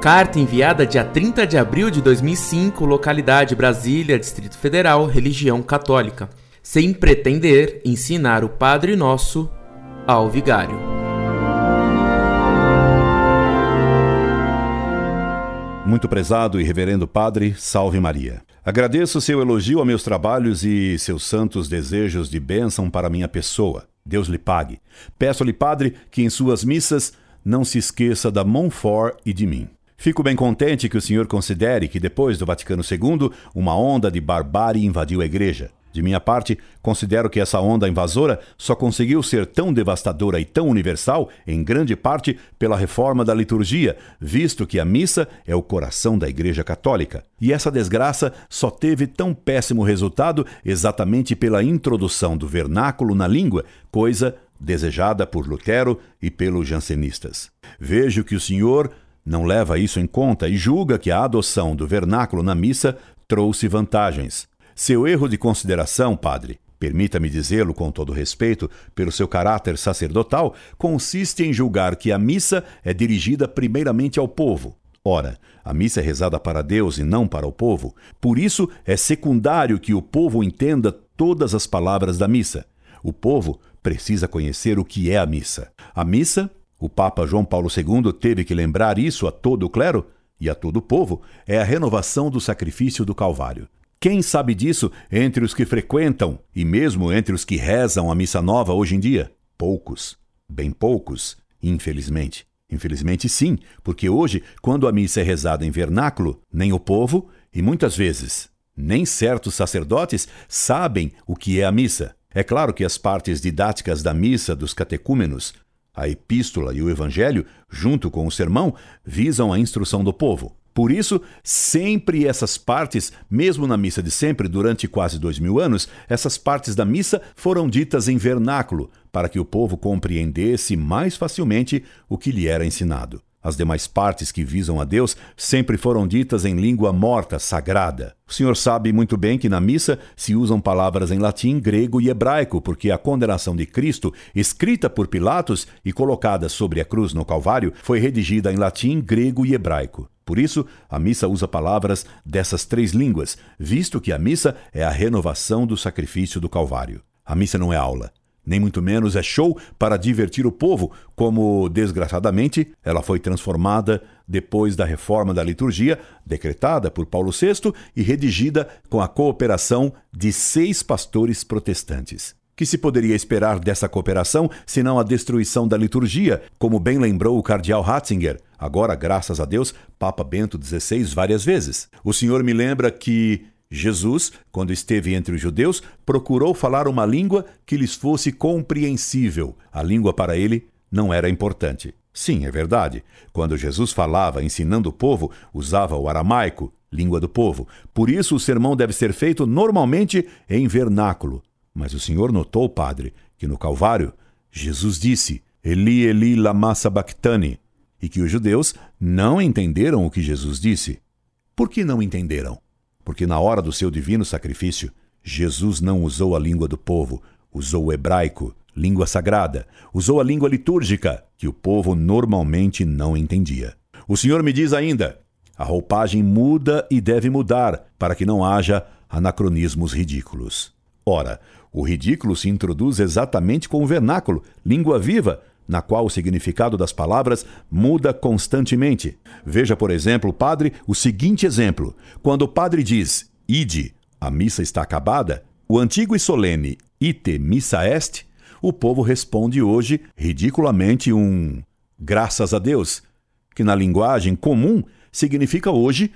Carta enviada dia 30 de abril de 2005, localidade Brasília, Distrito Federal, religião católica. Sem pretender ensinar o Padre Nosso ao vigário. Muito prezado e reverendo Padre, salve Maria. Agradeço seu elogio a meus trabalhos e seus santos desejos de bênção para minha pessoa. Deus lhe pague. Peço-lhe, Padre, que em suas missas não se esqueça da Montfort e de mim. Fico bem contente que o senhor considere que depois do Vaticano II, uma onda de barbárie invadiu a igreja. De minha parte, considero que essa onda invasora só conseguiu ser tão devastadora e tão universal, em grande parte, pela reforma da liturgia, visto que a missa é o coração da Igreja Católica. E essa desgraça só teve tão péssimo resultado exatamente pela introdução do vernáculo na língua, coisa desejada por Lutero e pelos jansenistas. Vejo que o senhor não leva isso em conta e julga que a adoção do vernáculo na missa trouxe vantagens. Seu erro de consideração, padre, permita-me dizê-lo com todo respeito, pelo seu caráter sacerdotal, consiste em julgar que a missa é dirigida primeiramente ao povo. Ora, a missa é rezada para Deus e não para o povo, por isso é secundário que o povo entenda todas as palavras da missa. O povo precisa conhecer o que é a missa. A missa o Papa João Paulo II teve que lembrar isso a todo o clero e a todo o povo, é a renovação do sacrifício do Calvário. Quem sabe disso entre os que frequentam e mesmo entre os que rezam a missa nova hoje em dia? Poucos, bem poucos, infelizmente. Infelizmente sim, porque hoje, quando a missa é rezada em vernáculo, nem o povo e muitas vezes nem certos sacerdotes sabem o que é a missa. É claro que as partes didáticas da missa dos catecúmenos a epístola e o evangelho, junto com o sermão, visam a instrução do povo. Por isso, sempre essas partes, mesmo na missa de sempre, durante quase dois mil anos, essas partes da missa foram ditas em vernáculo, para que o povo compreendesse mais facilmente o que lhe era ensinado. As demais partes que visam a Deus sempre foram ditas em língua morta, sagrada. O senhor sabe muito bem que na missa se usam palavras em latim, grego e hebraico, porque a condenação de Cristo, escrita por Pilatos e colocada sobre a cruz no Calvário, foi redigida em latim, grego e hebraico. Por isso, a missa usa palavras dessas três línguas, visto que a missa é a renovação do sacrifício do Calvário. A missa não é aula nem muito menos é show para divertir o povo, como, desgraçadamente, ela foi transformada depois da reforma da liturgia, decretada por Paulo VI e redigida com a cooperação de seis pastores protestantes. Que se poderia esperar dessa cooperação senão a destruição da liturgia, como bem lembrou o cardeal Ratzinger, agora, graças a Deus, Papa Bento XVI várias vezes. O senhor me lembra que Jesus, quando esteve entre os judeus, procurou falar uma língua que lhes fosse compreensível. A língua para ele não era importante. Sim, é verdade. Quando Jesus falava ensinando o povo, usava o aramaico, língua do povo. Por isso o sermão deve ser feito normalmente em vernáculo. Mas o Senhor notou, padre, que no Calvário Jesus disse: Eli, Eli, lama sabachthani, e que os judeus não entenderam o que Jesus disse. Por que não entenderam? Porque na hora do seu divino sacrifício, Jesus não usou a língua do povo, usou o hebraico, língua sagrada, usou a língua litúrgica, que o povo normalmente não entendia. O Senhor me diz ainda: a roupagem muda e deve mudar, para que não haja anacronismos ridículos. Ora, o ridículo se introduz exatamente com o vernáculo, língua viva, na qual o significado das palavras muda constantemente. Veja, por exemplo, padre, o seguinte exemplo: quando o padre diz ide, a missa está acabada, o antigo e solene ite missa est, o povo responde hoje ridiculamente um graças a Deus, que na linguagem comum significa hoje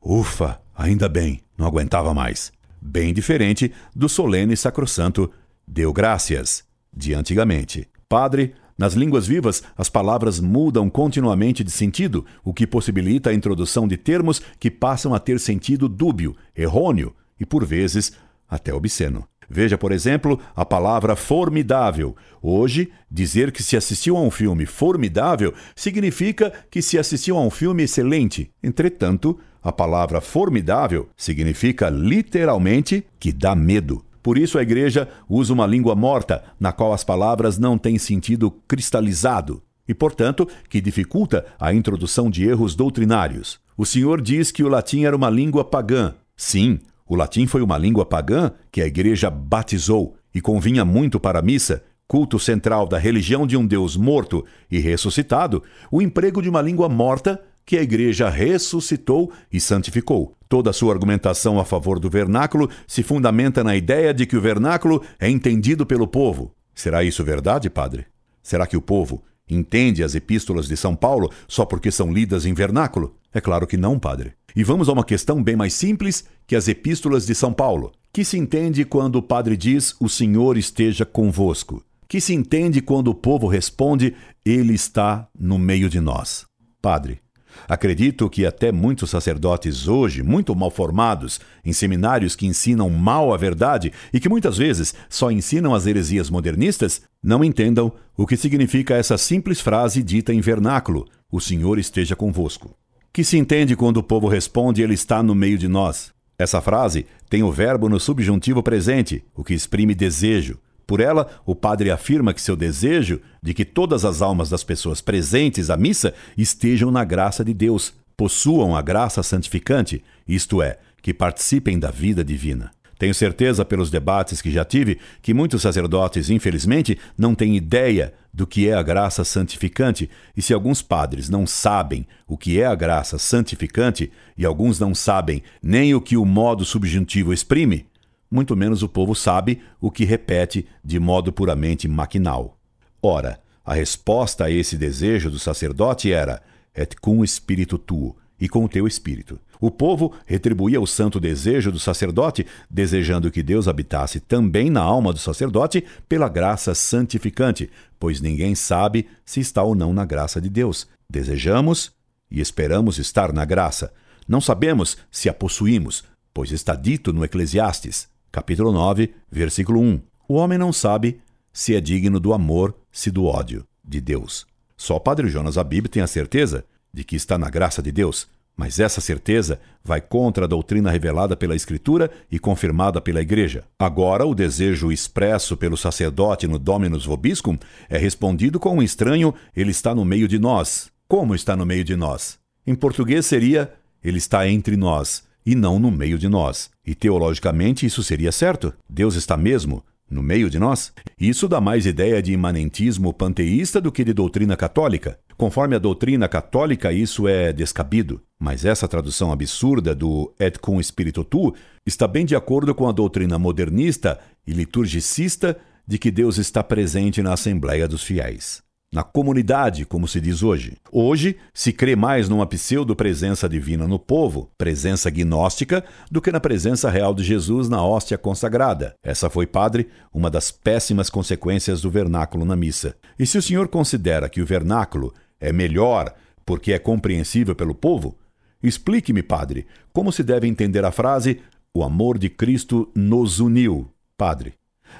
ufa, ainda bem, não aguentava mais. Bem diferente do solene sacrossanto deu graças de antigamente. Padre, nas línguas vivas, as palavras mudam continuamente de sentido, o que possibilita a introdução de termos que passam a ter sentido dúbio, errôneo e, por vezes, até obsceno. Veja, por exemplo, a palavra formidável. Hoje, dizer que se assistiu a um filme formidável significa que se assistiu a um filme excelente. Entretanto, a palavra formidável significa literalmente que dá medo. Por isso a igreja usa uma língua morta, na qual as palavras não têm sentido cristalizado. e, portanto, que dificulta a introdução de erros doutrinários. O senhor diz que o latim era uma língua pagã. Sim, o latim foi uma língua pagã que a igreja batizou e convinha muito para a missa, culto central da religião de um Deus morto e ressuscitado, o emprego de uma língua morta que a igreja ressuscitou e santificou. Toda sua argumentação a favor do vernáculo se fundamenta na ideia de que o vernáculo é entendido pelo povo. Será isso verdade, padre? Será que o povo entende as epístolas de São Paulo só porque são lidas em vernáculo? É claro que não, padre. E vamos a uma questão bem mais simples que as epístolas de São Paulo. Que se entende quando o padre diz: O Senhor esteja convosco? Que se entende quando o povo responde: Ele está no meio de nós? Padre, Acredito que até muitos sacerdotes hoje, muito mal formados, em seminários que ensinam mal a verdade e que muitas vezes só ensinam as heresias modernistas, não entendam o que significa essa simples frase dita em vernáculo: O Senhor esteja convosco. Que se entende quando o povo responde: Ele está no meio de nós. Essa frase tem o verbo no subjuntivo presente, o que exprime desejo. Por ela, o padre afirma que seu desejo de que todas as almas das pessoas presentes à missa estejam na graça de Deus, possuam a graça santificante, isto é, que participem da vida divina. Tenho certeza, pelos debates que já tive, que muitos sacerdotes, infelizmente, não têm ideia do que é a graça santificante, e se alguns padres não sabem o que é a graça santificante, e alguns não sabem nem o que o modo subjuntivo exprime, muito menos o povo sabe o que repete de modo puramente maquinal. Ora, a resposta a esse desejo do sacerdote era: et cum espírito tuo, e com o teu espírito. O povo retribuía o santo desejo do sacerdote, desejando que Deus habitasse também na alma do sacerdote pela graça santificante, pois ninguém sabe se está ou não na graça de Deus. Desejamos e esperamos estar na graça. Não sabemos se a possuímos, pois está dito no Eclesiastes: capítulo 9, versículo 1. O homem não sabe se é digno do amor, se do ódio de Deus. Só o Padre Jonas Abib tem a certeza de que está na graça de Deus, mas essa certeza vai contra a doutrina revelada pela Escritura e confirmada pela Igreja. Agora, o desejo expresso pelo sacerdote no Dominus Vobiscum é respondido com um estranho: ele está no meio de nós. Como está no meio de nós? Em português seria: ele está entre nós e não no meio de nós. E teologicamente isso seria certo? Deus está mesmo no meio de nós? Isso dá mais ideia de imanentismo panteísta do que de doutrina católica. Conforme a doutrina católica, isso é descabido. Mas essa tradução absurda do et cum spiritu tu está bem de acordo com a doutrina modernista e liturgicista de que Deus está presente na Assembleia dos Fiéis na comunidade, como se diz hoje. Hoje se crê mais numa pseudo-presença divina no povo, presença gnóstica, do que na presença real de Jesus na hóstia consagrada. Essa foi, padre, uma das péssimas consequências do vernáculo na missa. E se o senhor considera que o vernáculo é melhor porque é compreensível pelo povo, explique-me, padre, como se deve entender a frase: o amor de Cristo nos uniu. Padre,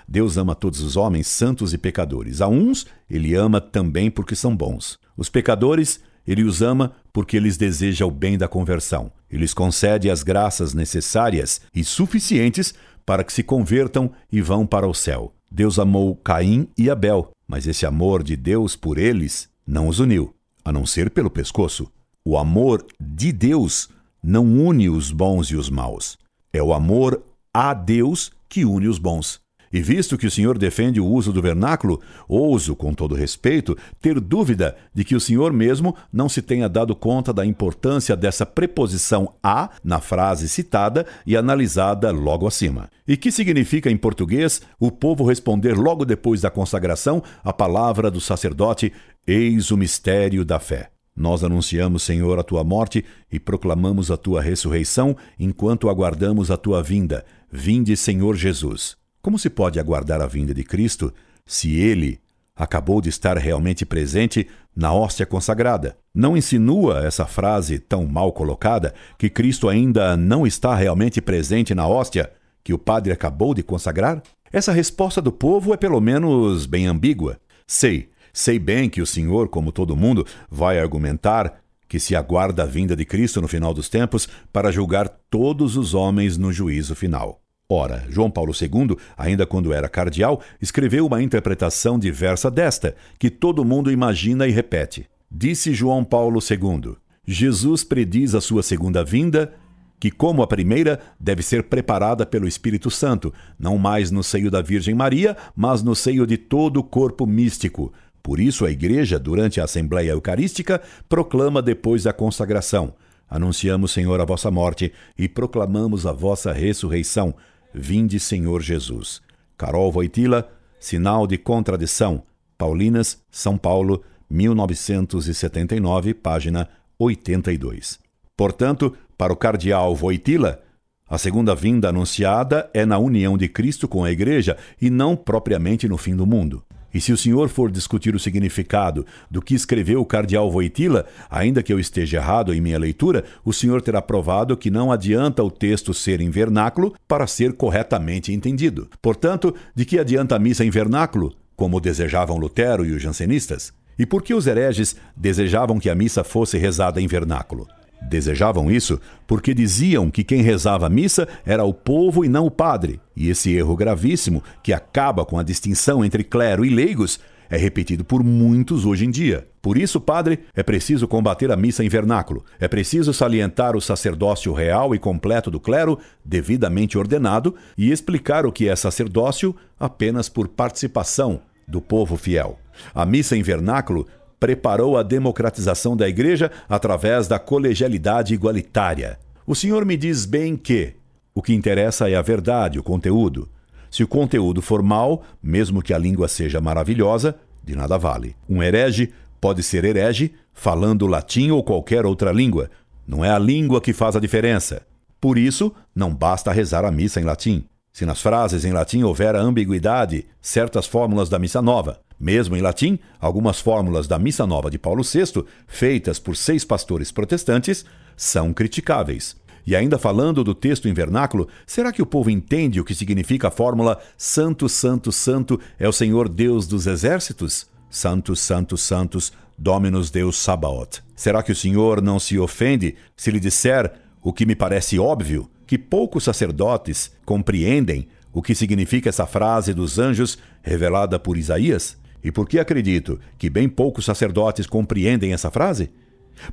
Deus ama todos os homens, santos e pecadores. A uns, ele ama também porque são bons. Os pecadores, ele os ama porque lhes deseja o bem da conversão. Ele lhes concede as graças necessárias e suficientes para que se convertam e vão para o céu. Deus amou Caim e Abel, mas esse amor de Deus por eles não os uniu, a não ser pelo pescoço. O amor de Deus não une os bons e os maus. É o amor a Deus que une os bons. E visto que o senhor defende o uso do vernáculo, ouso, com todo respeito, ter dúvida de que o senhor mesmo não se tenha dado conta da importância dessa preposição a na frase citada e analisada logo acima. E que significa em português o povo responder logo depois da consagração a palavra do sacerdote: Eis o mistério da fé. Nós anunciamos, Senhor, a tua morte e proclamamos a tua ressurreição enquanto aguardamos a tua vinda. Vinde, Senhor Jesus. Como se pode aguardar a vinda de Cristo se ele acabou de estar realmente presente na hóstia consagrada? Não insinua essa frase tão mal colocada que Cristo ainda não está realmente presente na hóstia que o padre acabou de consagrar? Essa resposta do povo é pelo menos bem ambígua. Sei, sei bem que o Senhor, como todo mundo, vai argumentar que se aguarda a vinda de Cristo no final dos tempos para julgar todos os homens no juízo final. Ora, João Paulo II, ainda quando era cardeal, escreveu uma interpretação diversa desta, que todo mundo imagina e repete. Disse João Paulo II: Jesus prediz a sua segunda vinda, que, como a primeira, deve ser preparada pelo Espírito Santo, não mais no seio da Virgem Maria, mas no seio de todo o corpo místico. Por isso, a Igreja, durante a Assembleia Eucarística, proclama depois da consagração: Anunciamos, Senhor, a vossa morte e proclamamos a vossa ressurreição. Vinde, Senhor Jesus. Carol Voitila, Sinal de Contradição. Paulinas, São Paulo, 1979, página 82. Portanto, para o cardeal Voitila, a segunda vinda anunciada é na união de Cristo com a Igreja e não propriamente no fim do mundo. E se o senhor for discutir o significado do que escreveu o cardeal Voitila, ainda que eu esteja errado em minha leitura, o senhor terá provado que não adianta o texto ser em vernáculo para ser corretamente entendido. Portanto, de que adianta a missa em vernáculo, como desejavam Lutero e os jansenistas? E por que os hereges desejavam que a missa fosse rezada em vernáculo? Desejavam isso porque diziam que quem rezava a missa era o povo e não o padre, e esse erro gravíssimo, que acaba com a distinção entre clero e leigos, é repetido por muitos hoje em dia. Por isso, padre, é preciso combater a missa em vernáculo. É preciso salientar o sacerdócio real e completo do clero, devidamente ordenado, e explicar o que é sacerdócio apenas por participação do povo fiel. A missa em vernáculo preparou a democratização da Igreja através da colegialidade igualitária. O senhor me diz bem que o que interessa é a verdade, o conteúdo. Se o conteúdo for mal, mesmo que a língua seja maravilhosa, de nada vale. Um herege pode ser herege falando latim ou qualquer outra língua. Não é a língua que faz a diferença. Por isso, não basta rezar a missa em latim. Se nas frases em latim houver ambiguidade, certas fórmulas da missa nova, mesmo em latim, algumas fórmulas da Missa Nova de Paulo VI, feitas por seis pastores protestantes, são criticáveis. E ainda falando do texto em vernáculo, será que o povo entende o que significa a fórmula Santo, Santo, Santo é o Senhor Deus dos exércitos? Santos, Santos, Santos, Dominus Deus Sabaoth. Será que o Senhor não se ofende se lhe disser o que me parece óbvio, que poucos sacerdotes compreendem o que significa essa frase dos anjos revelada por Isaías? E por que acredito que bem poucos sacerdotes compreendem essa frase?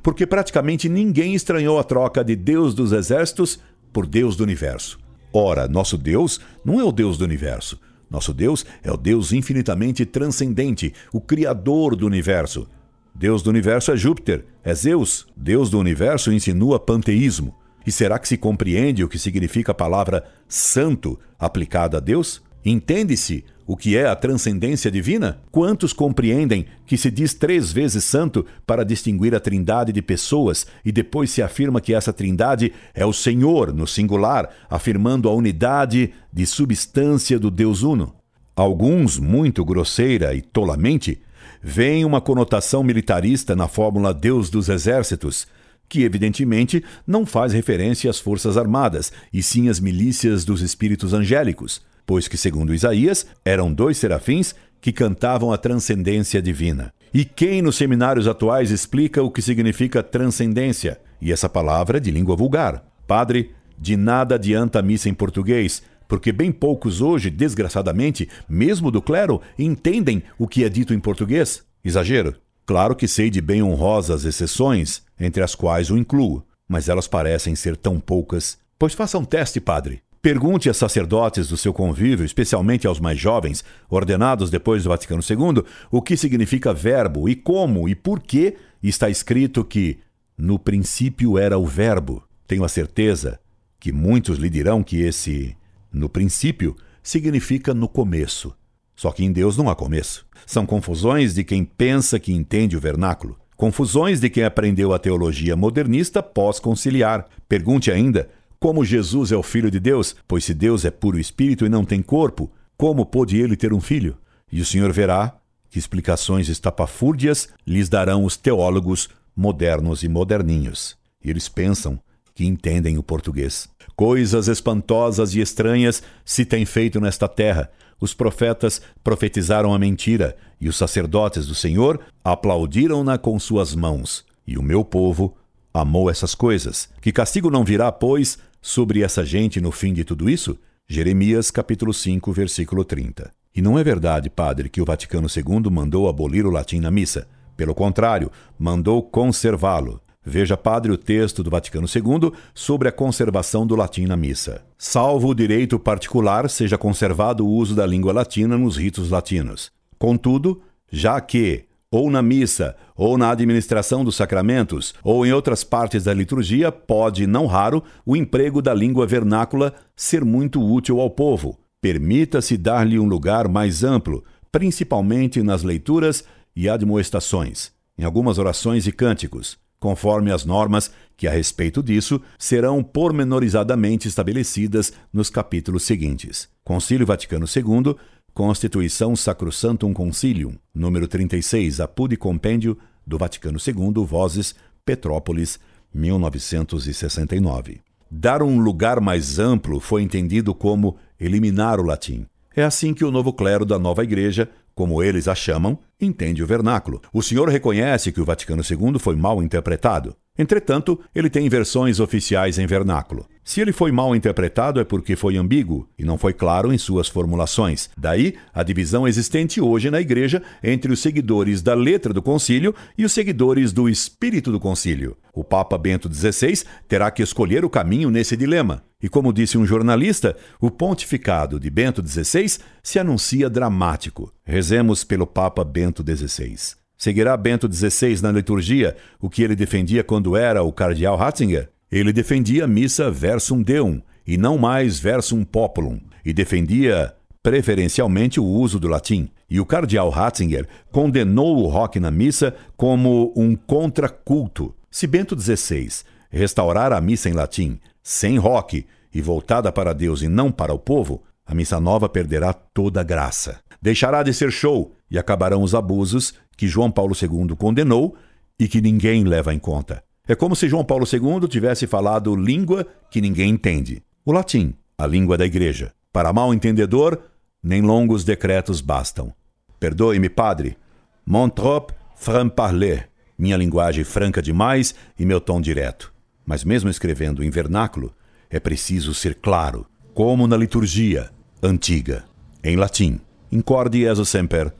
Porque praticamente ninguém estranhou a troca de Deus dos exércitos por Deus do universo. Ora, nosso Deus não é o Deus do universo. Nosso Deus é o Deus infinitamente transcendente, o Criador do universo. Deus do universo é Júpiter, é Zeus. Deus do universo insinua panteísmo. E será que se compreende o que significa a palavra santo aplicada a Deus? Entende-se o que é a transcendência divina? Quantos compreendem que se diz três vezes santo para distinguir a trindade de pessoas e depois se afirma que essa trindade é o Senhor, no singular, afirmando a unidade de substância do Deus Uno? Alguns, muito grosseira e tolamente, veem uma conotação militarista na fórmula Deus dos exércitos, que evidentemente não faz referência às forças armadas, e sim às milícias dos espíritos angélicos pois que, segundo Isaías, eram dois serafins que cantavam a transcendência divina. E quem nos seminários atuais explica o que significa transcendência? E essa palavra é de língua vulgar. Padre, de nada adianta a missa em português, porque bem poucos hoje, desgraçadamente, mesmo do clero, entendem o que é dito em português. Exagero? Claro que sei de bem honrosas exceções, entre as quais o incluo, mas elas parecem ser tão poucas. Pois faça um teste, padre. Pergunte a sacerdotes do seu convívio, especialmente aos mais jovens, ordenados depois do Vaticano II, o que significa verbo e como e por que está escrito que no princípio era o verbo. Tenho a certeza que muitos lhe dirão que esse no princípio significa no começo. Só que em Deus não há começo. São confusões de quem pensa que entende o vernáculo. Confusões de quem aprendeu a teologia modernista pós-conciliar. Pergunte ainda como Jesus é o Filho de Deus, pois se Deus é puro espírito e não tem corpo, como pôde ele ter um filho? E o Senhor verá que explicações estapafúrdias lhes darão os teólogos modernos e moderninhos. Eles pensam que entendem o português. Coisas espantosas e estranhas se têm feito nesta terra. Os profetas profetizaram a mentira, e os sacerdotes do Senhor aplaudiram-na com suas mãos. E o meu povo amou essas coisas. Que castigo não virá, pois, sobre essa gente no fim de tudo isso? Jeremias capítulo 5, versículo 30. E não é verdade, padre, que o Vaticano II mandou abolir o latim na missa. Pelo contrário, mandou conservá-lo. Veja, padre, o texto do Vaticano II sobre a conservação do latim na missa. Salvo o direito particular, seja conservado o uso da língua latina nos ritos latinos. Contudo, já que, ou na missa, ou na administração dos sacramentos, ou em outras partes da liturgia, pode, não raro, o emprego da língua vernácula ser muito útil ao povo. Permita-se dar-lhe um lugar mais amplo, principalmente nas leituras e admoestações, em algumas orações e cânticos, conforme as normas que a respeito disso serão pormenorizadamente estabelecidas nos capítulos seguintes. Concílio Vaticano II, Constituição Sacrosantum Concilium, número 36, Apud Compêndio do Vaticano II, Vozes, Petrópolis, 1969. Dar um lugar mais amplo foi entendido como eliminar o latim. É assim que o novo clero da nova igreja, como eles a chamam, entende o vernáculo. O senhor reconhece que o Vaticano II foi mal interpretado. Entretanto, ele tem versões oficiais em vernáculo. Se ele foi mal interpretado é porque foi ambíguo e não foi claro em suas formulações. Daí a divisão existente hoje na Igreja entre os seguidores da letra do concílio e os seguidores do espírito do concílio. O Papa Bento XVI terá que escolher o caminho nesse dilema. E como disse um jornalista, o pontificado de Bento XVI se anuncia dramático. Rezemos pelo Papa Bento XVI. Seguirá Bento XVI na liturgia o que ele defendia quando era o cardeal Ratzinger? Ele defendia a missa versum deum e não mais versum populum, e defendia preferencialmente o uso do latim. E o cardeal Ratzinger condenou o rock na missa como um contraculto. Se Bento XVI restaurar a missa em latim, sem rock e voltada para Deus e não para o povo, a missa nova perderá toda a graça. Deixará de ser show e acabarão os abusos que João Paulo II condenou e que ninguém leva em conta. É como se João Paulo II tivesse falado língua que ninguém entende. O latim, a língua da igreja. Para mal entendedor, nem longos decretos bastam. Perdoe-me, padre. Mon trop franc-parler. Minha linguagem franca demais e meu tom direto. Mas mesmo escrevendo em vernáculo, é preciso ser claro, como na liturgia antiga. Em latim. Incorde Jesus semper.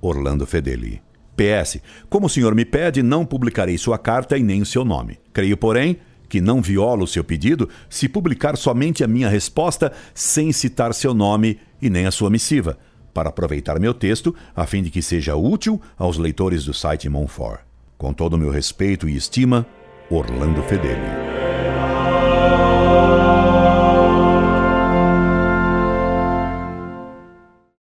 Orlando Fedeli. PS. Como o senhor me pede, não publicarei sua carta e nem o seu nome. Creio, porém, que não viola o seu pedido se publicar somente a minha resposta sem citar seu nome e nem a sua missiva, para aproveitar meu texto a fim de que seja útil aos leitores do site Monfort. Com todo o meu respeito e estima, Orlando Fedeli.